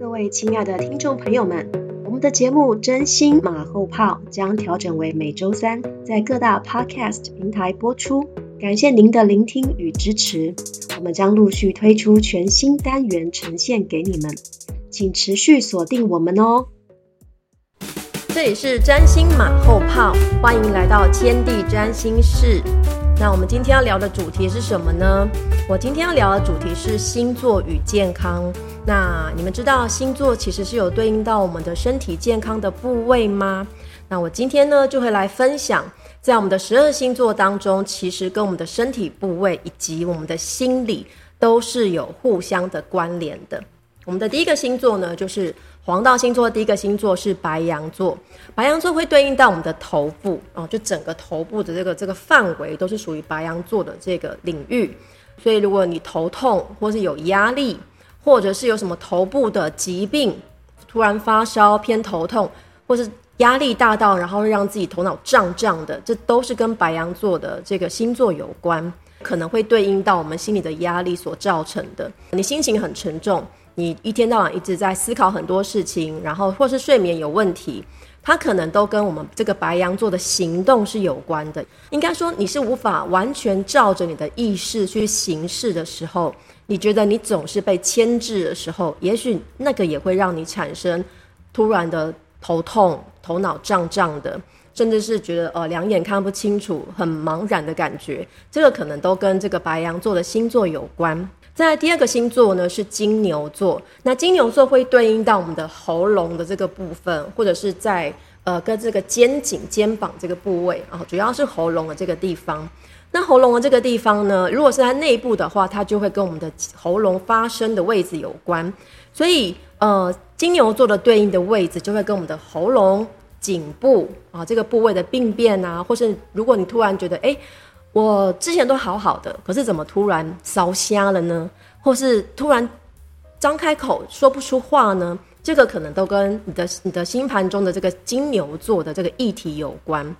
各位亲爱的听众朋友们，我们的节目《真心马后炮》将调整为每周三在各大 Podcast 平台播出。感谢您的聆听与支持，我们将陆续推出全新单元呈现给你们，请持续锁定我们哦。这里是占星马后炮，欢迎来到天地占星室。那我们今天要聊的主题是什么呢？我今天要聊的主题是星座与健康。那你们知道星座其实是有对应到我们的身体健康的部位吗？那我今天呢就会来分享，在我们的十二星座当中，其实跟我们的身体部位以及我们的心理都是有互相的关联的。我们的第一个星座呢，就是黄道星座，第一个星座是白羊座。白羊座会对应到我们的头部哦，就整个头部的这个这个范围都是属于白羊座的这个领域。所以，如果你头痛，或是有压力，或者是有什么头部的疾病，突然发烧、偏头痛，或是压力大到然后让自己头脑胀胀的，这都是跟白羊座的这个星座有关，可能会对应到我们心里的压力所造成的。你心情很沉重。你一天到晚一直在思考很多事情，然后或是睡眠有问题，它可能都跟我们这个白羊座的行动是有关的。应该说，你是无法完全照着你的意识去行事的时候，你觉得你总是被牵制的时候，也许那个也会让你产生突然的头痛、头脑胀胀的，甚至是觉得呃两眼看不清楚、很茫然的感觉。这个可能都跟这个白羊座的星座有关。在第二个星座呢是金牛座，那金牛座会对应到我们的喉咙的这个部分，或者是在呃跟这个肩颈、肩膀这个部位啊，主要是喉咙的这个地方。那喉咙的这个地方呢，如果是在内部的话，它就会跟我们的喉咙发声的位置有关。所以呃，金牛座的对应的位置就会跟我们的喉咙、颈部啊这个部位的病变啊，或是如果你突然觉得哎。我之前都好好的，可是怎么突然烧瞎了呢？或是突然张开口说不出话呢？这个可能都跟你的你的星盘中的这个金牛座的这个议题有关。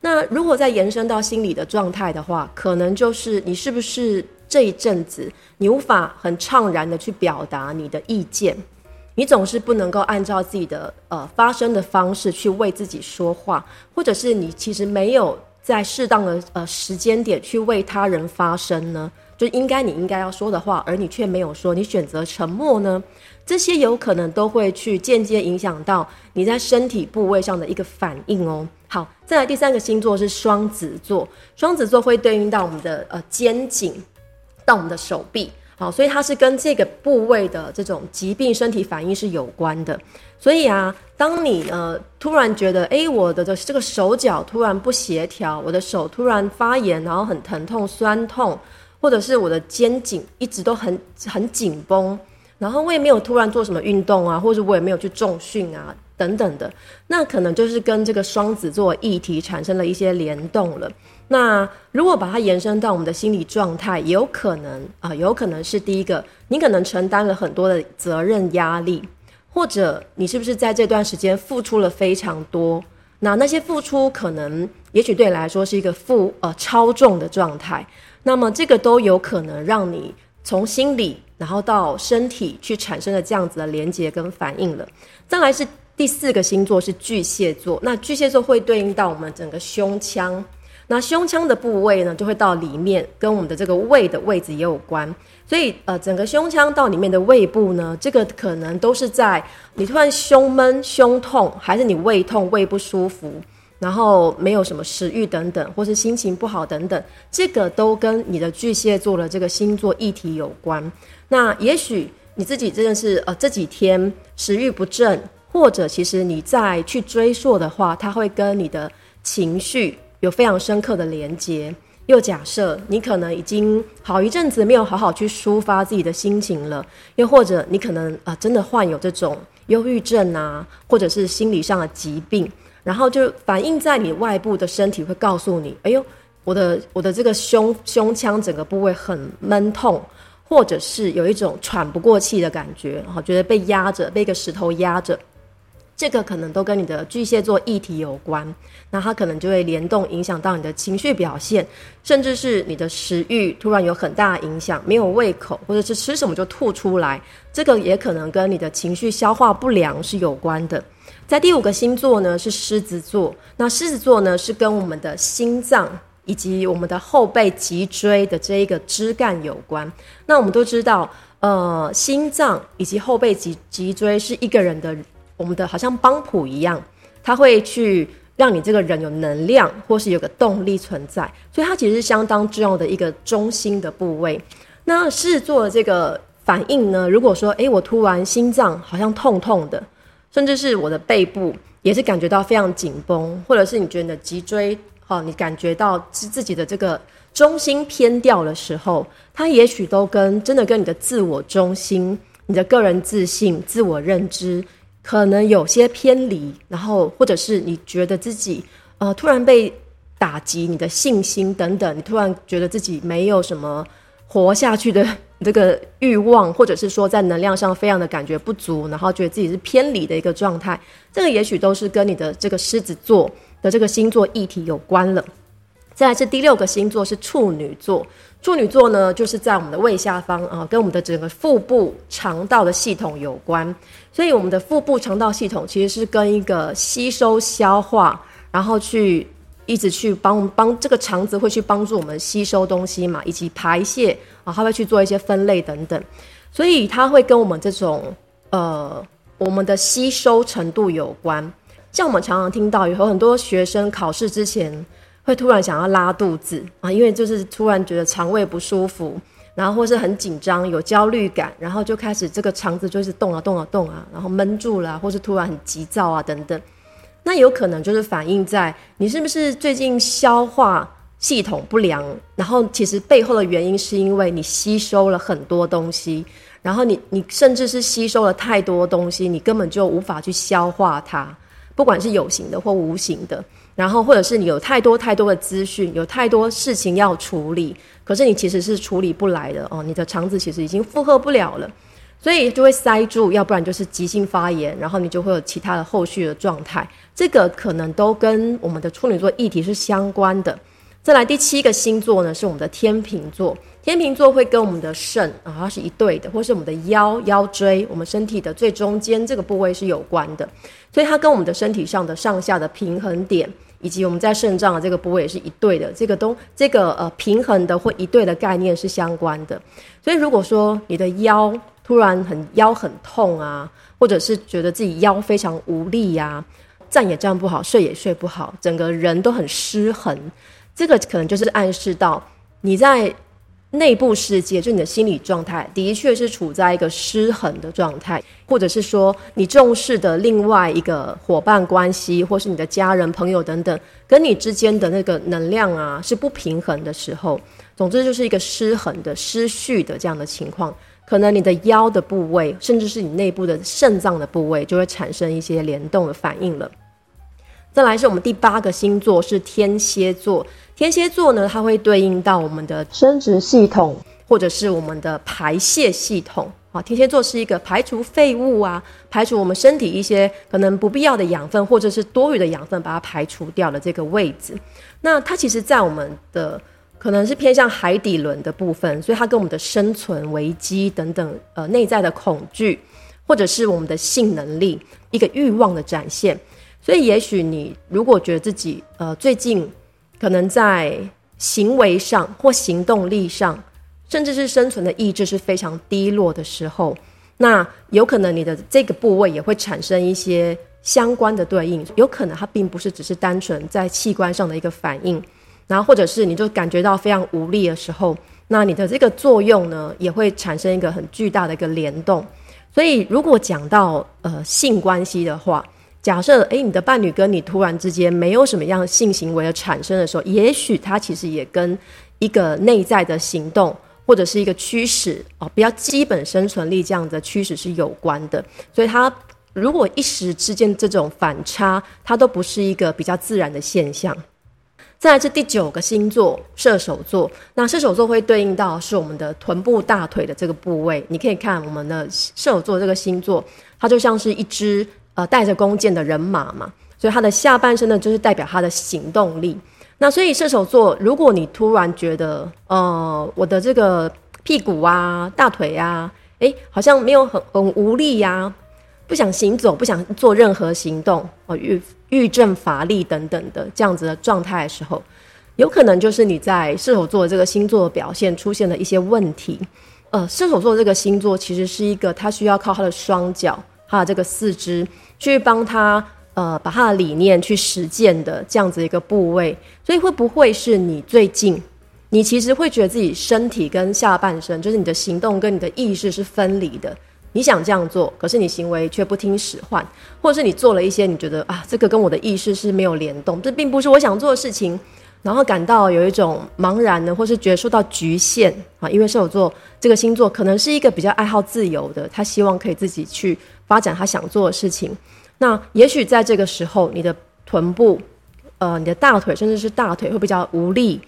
那如果再延伸到心理的状态的话，可能就是你是不是这一阵子你无法很畅然的去表达你的意见，你总是不能够按照自己的呃发声的方式去为自己说话，或者是你其实没有。在适当的呃时间点去为他人发声呢，就应该你应该要说的话，而你却没有说，你选择沉默呢，这些有可能都会去间接影响到你在身体部位上的一个反应哦。好，再来第三个星座是双子座，双子座会对应到我们的呃肩颈到我们的手臂。好，所以它是跟这个部位的这种疾病身体反应是有关的。所以啊，当你呃突然觉得，哎，我的的这个手脚突然不协调，我的手突然发炎，然后很疼痛、酸痛，或者是我的肩颈一直都很很紧绷，然后我也没有突然做什么运动啊，或者我也没有去重训啊等等的，那可能就是跟这个双子座议题产生了一些联动了。那如果把它延伸到我们的心理状态，也有可能啊，有可能是第一个，你可能承担了很多的责任压力，或者你是不是在这段时间付出了非常多？那那些付出可能，也许对你来说是一个负呃超重的状态，那么这个都有可能让你从心理然后到身体去产生了这样子的连接跟反应了。再来是第四个星座是巨蟹座，那巨蟹座会对应到我们整个胸腔。那胸腔的部位呢，就会到里面，跟我们的这个胃的位置也有关。所以，呃，整个胸腔到里面的胃部呢，这个可能都是在你突然胸闷、胸痛，还是你胃痛、胃不舒服，然后没有什么食欲等等，或是心情不好等等，这个都跟你的巨蟹座的这个星座议题有关。那也许你自己真的是呃这几天食欲不振，或者其实你再去追溯的话，它会跟你的情绪。有非常深刻的连接。又假设你可能已经好一阵子没有好好去抒发自己的心情了，又或者你可能啊真的患有这种忧郁症啊，或者是心理上的疾病，然后就反映在你外部的身体，会告诉你：哎呦，我的我的这个胸胸腔整个部位很闷痛，或者是有一种喘不过气的感觉，然后觉得被压着，被一个石头压着。这个可能都跟你的巨蟹座议题有关，那它可能就会联动影响到你的情绪表现，甚至是你的食欲突然有很大的影响，没有胃口，或者是吃什么就吐出来，这个也可能跟你的情绪消化不良是有关的。在第五个星座呢是狮子座，那狮子座呢是跟我们的心脏以及我们的后背脊椎的这一个枝干有关。那我们都知道，呃，心脏以及后背脊脊椎是一个人的。我们的好像帮谱一样，它会去让你这个人有能量，或是有个动力存在，所以它其实是相当重要的一个中心的部位。那试做这个反应呢？如果说，诶，我突然心脏好像痛痛的，甚至是我的背部也是感觉到非常紧绷，或者是你觉得你的脊椎，哈，你感觉到自自己的这个中心偏掉的时候，它也许都跟真的跟你的自我中心、你的个人自信、自我认知。可能有些偏离，然后或者是你觉得自己呃突然被打击，你的信心等等，你突然觉得自己没有什么活下去的 这个欲望，或者是说在能量上非常的感觉不足，然后觉得自己是偏离的一个状态，这个也许都是跟你的这个狮子座的这个星座议题有关了。再来是第六个星座是处女座。处女座呢，就是在我们的胃下方啊，跟我们的整个腹部肠道的系统有关。所以，我们的腹部肠道系统其实是跟一个吸收、消化，然后去一直去帮帮这个肠子会去帮助我们吸收东西嘛，以及排泄啊，它会去做一些分类等等。所以，它会跟我们这种呃我们的吸收程度有关。像我们常常听到有很多学生考试之前。会突然想要拉肚子啊，因为就是突然觉得肠胃不舒服，然后或是很紧张、有焦虑感，然后就开始这个肠子就是动啊动啊动啊，然后闷住了，或是突然很急躁啊等等。那有可能就是反映在你是不是最近消化系统不良，然后其实背后的原因是因为你吸收了很多东西，然后你你甚至是吸收了太多东西，你根本就无法去消化它，不管是有形的或无形的。然后，或者是你有太多太多的资讯，有太多事情要处理，可是你其实是处理不来的哦。你的肠子其实已经负荷不了了，所以就会塞住，要不然就是急性发炎，然后你就会有其他的后续的状态。这个可能都跟我们的处女座议题是相关的。再来第七个星座呢，是我们的天秤座。天秤座会跟我们的肾啊，它是一对的，或是我们的腰、腰椎，我们身体的最中间这个部位是有关的，所以它跟我们的身体上的上下的平衡点，以及我们在肾脏的这个部位也是一对的，这个都这个呃平衡的或一对的概念是相关的。所以如果说你的腰突然很腰很痛啊，或者是觉得自己腰非常无力呀，站也站不好，睡也睡不好，整个人都很失衡，这个可能就是暗示到你在。内部世界，就你的心理状态，的确是处在一个失衡的状态，或者是说你重视的另外一个伙伴关系，或是你的家人、朋友等等，跟你之间的那个能量啊是不平衡的时候，总之就是一个失衡的、失序的这样的情况，可能你的腰的部位，甚至是你内部的肾脏的部位，就会产生一些联动的反应了。再来是我们第八个星座是天蝎座。天蝎座呢，它会对应到我们的生殖系统，或者是我们的排泄系统。啊，天蝎座是一个排除废物啊，排除我们身体一些可能不必要的养分，或者是多余的养分，把它排除掉的这个位置。那它其实，在我们的可能是偏向海底轮的部分，所以它跟我们的生存危机等等，呃，内在的恐惧，或者是我们的性能力一个欲望的展现。所以，也许你如果觉得自己呃最近，可能在行为上或行动力上，甚至是生存的意志是非常低落的时候，那有可能你的这个部位也会产生一些相关的对应。有可能它并不是只是单纯在器官上的一个反应，然后或者是你就感觉到非常无力的时候，那你的这个作用呢也会产生一个很巨大的一个联动。所以如果讲到呃性关系的话，假设诶，你的伴侣跟你突然之间没有什么样性行为的产生的时候，也许他其实也跟一个内在的行动或者是一个驱使哦，比较基本生存力这样的驱使是有关的。所以，他如果一时之间这种反差，它都不是一个比较自然的现象。再来是第九个星座射手座，那射手座会对应到是我们的臀部大腿的这个部位。你可以看我们的射手座这个星座，它就像是一只。呃带着弓箭的人马嘛，所以他的下半身呢就是代表他的行动力。那所以射手座，如果你突然觉得，呃，我的这个屁股啊、大腿啊，哎，好像没有很很无力呀，不想行走，不想做任何行动，哦，郁郁症乏力等等的这样子的状态的时候，有可能就是你在射手座这个星座的表现出现了一些问题。呃，射手座这个星座其实是一个他需要靠他的双脚，他的这个四肢去帮他。呃，把他的理念去实践的这样子一个部位，所以会不会是你最近，你其实会觉得自己身体跟下半身，就是你的行动跟你的意识是分离的？你想这样做，可是你行为却不听使唤，或者是你做了一些你觉得啊，这个跟我的意识是没有联动，这并不是我想做的事情，然后感到有一种茫然的，或是觉得受到局限啊？因为射手座这个星座可能是一个比较爱好自由的，他希望可以自己去发展他想做的事情。那也许在这个时候，你的臀部、呃，你的大腿，甚至是大腿会比较无力，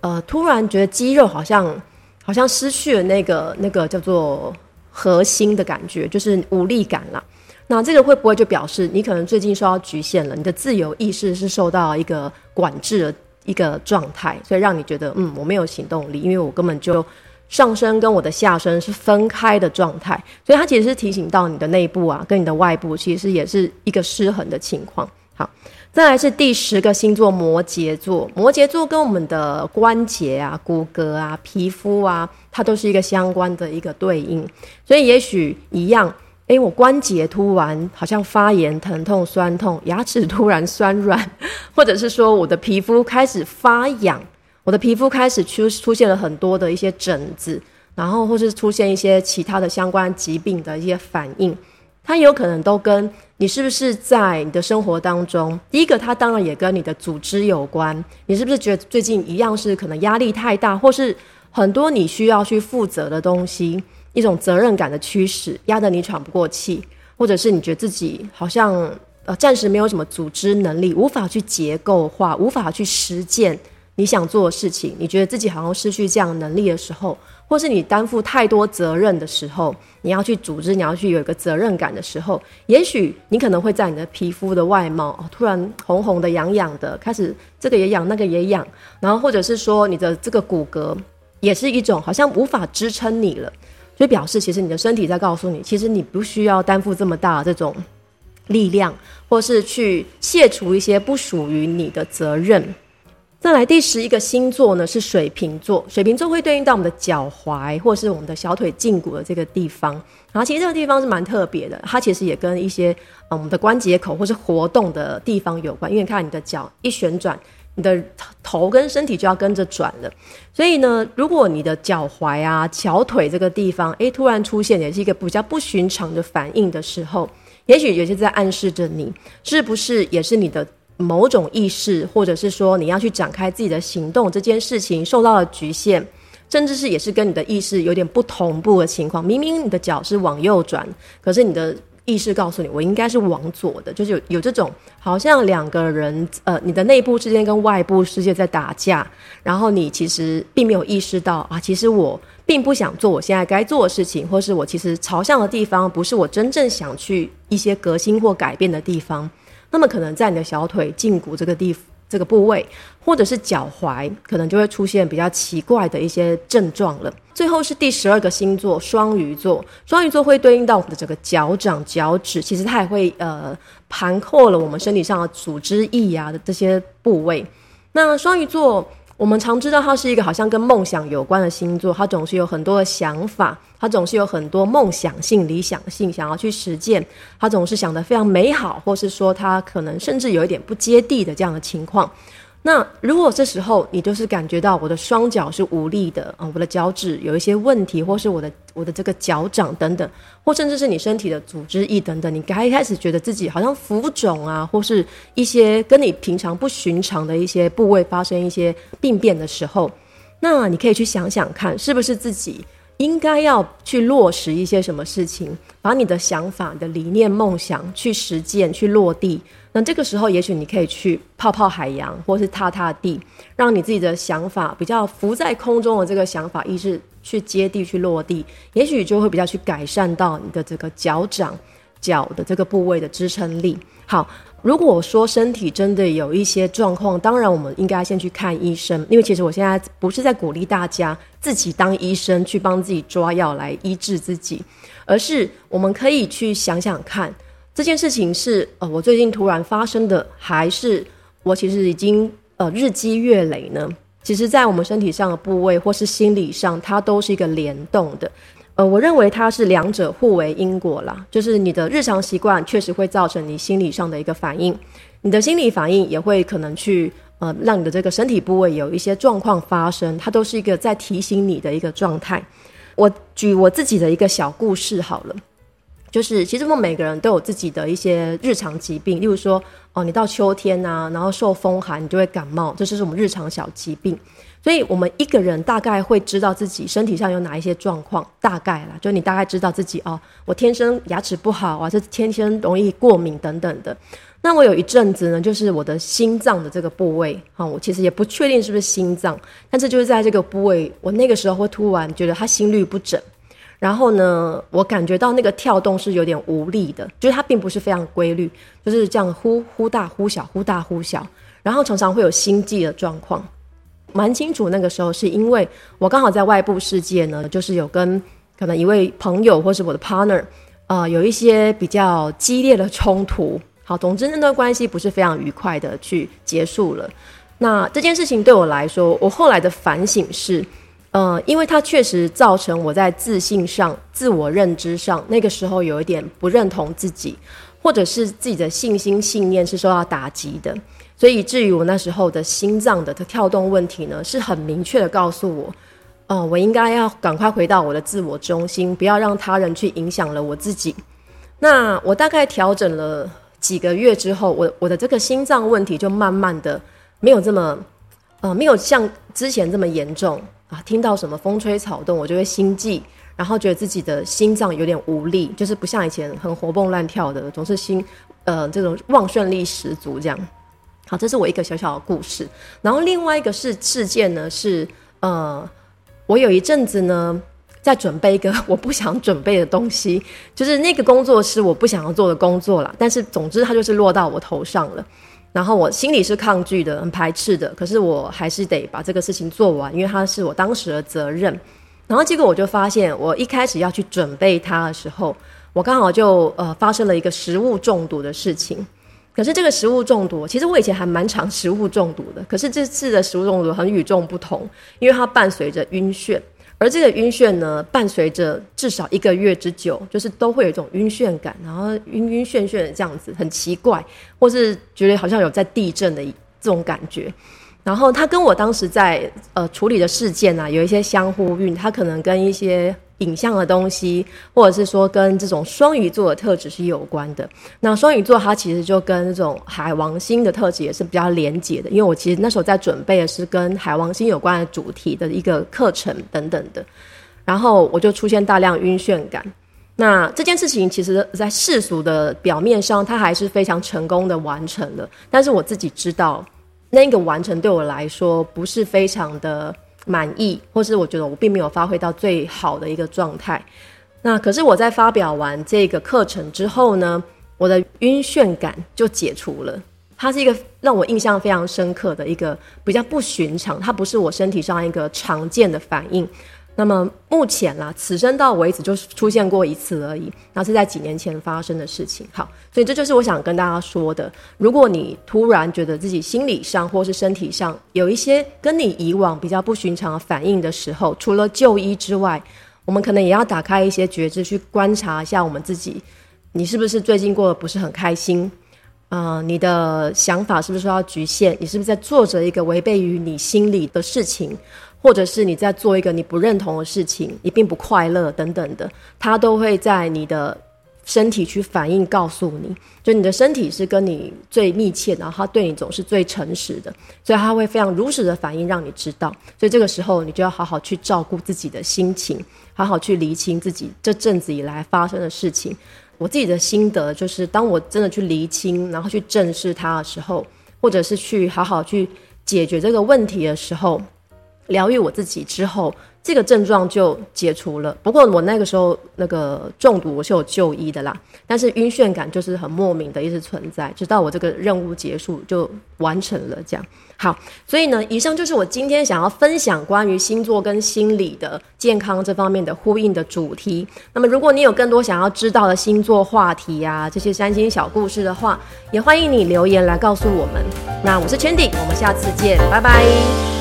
呃，突然觉得肌肉好像好像失去了那个那个叫做核心的感觉，就是无力感了。那这个会不会就表示你可能最近受到局限了？你的自由意识是受到一个管制了一个状态，所以让你觉得嗯，我没有行动力，因为我根本就。上身跟我的下身是分开的状态，所以它其实是提醒到你的内部啊，跟你的外部其实也是一个失衡的情况。好，再来是第十个星座摩羯座，摩羯座跟我们的关节啊、骨骼啊、皮肤啊，它都是一个相关的一个对应，所以也许一样，诶，我关节突然好像发炎、疼痛、酸痛，牙齿突然酸软，或者是说我的皮肤开始发痒。我的皮肤开始出出现了很多的一些疹子，然后或是出现一些其他的相关疾病的一些反应，它有可能都跟你是不是在你的生活当中，第一个它当然也跟你的组织有关，你是不是觉得最近一样是可能压力太大，或是很多你需要去负责的东西，一种责任感的驱使压得你喘不过气，或者是你觉得自己好像呃暂时没有什么组织能力，无法去结构化，无法去实践。你想做的事情，你觉得自己好像失去这样能力的时候，或是你担负太多责任的时候，你要去组织，你要去有一个责任感的时候，也许你可能会在你的皮肤的外貌突然红红的、痒痒的，开始这个也痒，那个也痒，然后或者是说你的这个骨骼也是一种好像无法支撑你了，所以表示其实你的身体在告诉你，其实你不需要担负这么大这种力量，或是去卸除一些不属于你的责任。再来第十一个星座呢是水瓶座，水瓶座会对应到我们的脚踝或是我们的小腿胫骨的这个地方。然后其实这个地方是蛮特别的，它其实也跟一些我们的关节口或是活动的地方有关。因为看你的脚一旋转，你的头跟身体就要跟着转了。所以呢，如果你的脚踝啊、小腿这个地方，诶突然出现也是一个比较不寻常的反应的时候，也许也是在暗示着你是不是也是你的。某种意识，或者是说你要去展开自己的行动，这件事情受到了局限，甚至是也是跟你的意识有点不同步的情况。明明你的脚是往右转，可是你的意识告诉你，我应该是往左的，就是有有这种好像两个人，呃，你的内部之间跟外部世界在打架，然后你其实并没有意识到啊，其实我并不想做我现在该做的事情，或是我其实朝向的地方不是我真正想去一些革新或改变的地方。那么可能在你的小腿胫骨这个地这个部位，或者是脚踝，可能就会出现比较奇怪的一些症状了。最后是第十二个星座双鱼座，双鱼座会对应到我们的整个脚掌、脚趾，其实它也会呃盘扣了我们身体上的组织液啊的这些部位。那双鱼座。我们常知道，它是一个好像跟梦想有关的星座，它总是有很多的想法，它总是有很多梦想性、理想性，想要去实践，它总是想得非常美好，或是说它可能甚至有一点不接地的这样的情况。那如果这时候你就是感觉到我的双脚是无力的啊，我的脚趾有一些问题，或是我的我的这个脚掌等等，或甚至是你身体的组织液等等，你刚一开始觉得自己好像浮肿啊，或是一些跟你平常不寻常的一些部位发生一些病变的时候，那你可以去想想看，是不是自己。应该要去落实一些什么事情，把你的想法、的理念、梦想去实践、去落地。那这个时候，也许你可以去泡泡海洋，或是踏踏地，让你自己的想法比较浮在空中的这个想法意识去接地、去落地，也许就会比较去改善到你的这个脚掌脚的这个部位的支撑力。好，如果说身体真的有一些状况，当然我们应该先去看医生，因为其实我现在不是在鼓励大家自己当医生去帮自己抓药来医治自己，而是我们可以去想想看，这件事情是呃我最近突然发生的，还是我其实已经呃日积月累呢？其实，在我们身体上的部位或是心理上，它都是一个联动的。呃，我认为它是两者互为因果啦。就是你的日常习惯确实会造成你心理上的一个反应，你的心理反应也会可能去呃让你的这个身体部位有一些状况发生，它都是一个在提醒你的一个状态。我举我自己的一个小故事好了。就是其实我们每个人都有自己的一些日常疾病，例如说哦，你到秋天啊，然后受风寒，你就会感冒，这就是我们日常小疾病。所以我们一个人大概会知道自己身体上有哪一些状况，大概啦，就你大概知道自己哦，我天生牙齿不好啊，这天生容易过敏等等的。那我有一阵子呢，就是我的心脏的这个部位啊，我其实也不确定是不是心脏，但是就是在这个部位，我那个时候会突然觉得它心律不整。然后呢，我感觉到那个跳动是有点无力的，就是它并不是非常规律，就是这样忽忽大忽小，忽大忽小，然后常常会有心悸的状况。蛮清楚那个时候是因为我刚好在外部世界呢，就是有跟可能一位朋友或是我的 partner 啊，有一些比较激烈的冲突。好，总之那段关系不是非常愉快的去结束了。那这件事情对我来说，我后来的反省是。嗯，因为它确实造成我在自信上、自我认知上，那个时候有一点不认同自己，或者是自己的信心、信念是受到打击的，所以至于我那时候的心脏的跳动问题呢，是很明确的告诉我，哦，我应该要赶快回到我的自我中心，不要让他人去影响了我自己。那我大概调整了几个月之后，我我的这个心脏问题就慢慢的没有这么，呃，没有像之前这么严重。啊，听到什么风吹草动，我就会心悸，然后觉得自己的心脏有点无力，就是不像以前很活蹦乱跳的，总是心呃这种旺盛力十足这样。好，这是我一个小小的故事。然后另外一个事事件呢是呃，我有一阵子呢在准备一个 我不想准备的东西，就是那个工作是我不想要做的工作啦，但是总之它就是落到我头上了。然后我心里是抗拒的，很排斥的，可是我还是得把这个事情做完，因为它是我当时的责任。然后结果我就发现，我一开始要去准备它的时候，我刚好就呃发生了一个食物中毒的事情。可是这个食物中毒，其实我以前还蛮常食物中毒的，可是这次的食物中毒很与众不同，因为它伴随着晕眩。而这个晕眩呢，伴随着至少一个月之久，就是都会有一种晕眩感，然后晕晕眩眩的这样子，很奇怪，或是觉得好像有在地震的这种感觉。然后他跟我当时在呃处理的事件啊，有一些相呼应，他可能跟一些。影像的东西，或者是说跟这种双鱼座的特质是有关的。那双鱼座它其实就跟这种海王星的特质也是比较连结的。因为我其实那时候在准备的是跟海王星有关的主题的一个课程等等的，然后我就出现大量晕眩感。那这件事情其实，在世俗的表面上，它还是非常成功的完成了。但是我自己知道，那个完成对我来说不是非常的。满意，或是我觉得我并没有发挥到最好的一个状态。那可是我在发表完这个课程之后呢，我的晕眩感就解除了。它是一个让我印象非常深刻的一个比较不寻常，它不是我身体上一个常见的反应。那么目前啦，此生到为止就出现过一次而已，那是在几年前发生的事情。好，所以这就是我想跟大家说的。如果你突然觉得自己心理上或是身体上有一些跟你以往比较不寻常的反应的时候，除了就医之外，我们可能也要打开一些觉知，去观察一下我们自己，你是不是最近过得不是很开心？啊，你的想法是不是受到局限？你是不是在做着一个违背于你心里的事情？或者是你在做一个你不认同的事情，你并不快乐等等的，它都会在你的身体去反应，告诉你，就你的身体是跟你最密切，然后它对你总是最诚实的，所以它会非常如实的反应，让你知道。所以这个时候，你就要好好去照顾自己的心情，好好去厘清自己这阵子以来发生的事情。我自己的心得就是，当我真的去厘清，然后去正视它的时候，或者是去好好去解决这个问题的时候。疗愈我自己之后，这个症状就解除了。不过我那个时候那个中毒我是有就医的啦，但是晕眩感就是很莫名的一直存在，直到我这个任务结束就完成了这样。好，所以呢，以上就是我今天想要分享关于星座跟心理的健康这方面的呼应的主题。那么，如果你有更多想要知道的星座话题啊，这些三星小故事的话，也欢迎你留言来告诉我们。那我是 Chandy，我们下次见，拜拜。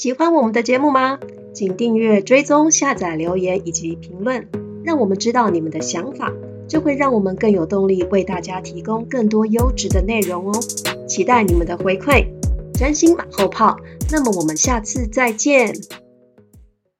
喜欢我们的节目吗？请订阅、追踪、下载、留言以及评论，让我们知道你们的想法。这会让我们更有动力为大家提供更多优质的内容哦，期待你们的回馈，真心马后炮。那么我们下次再见。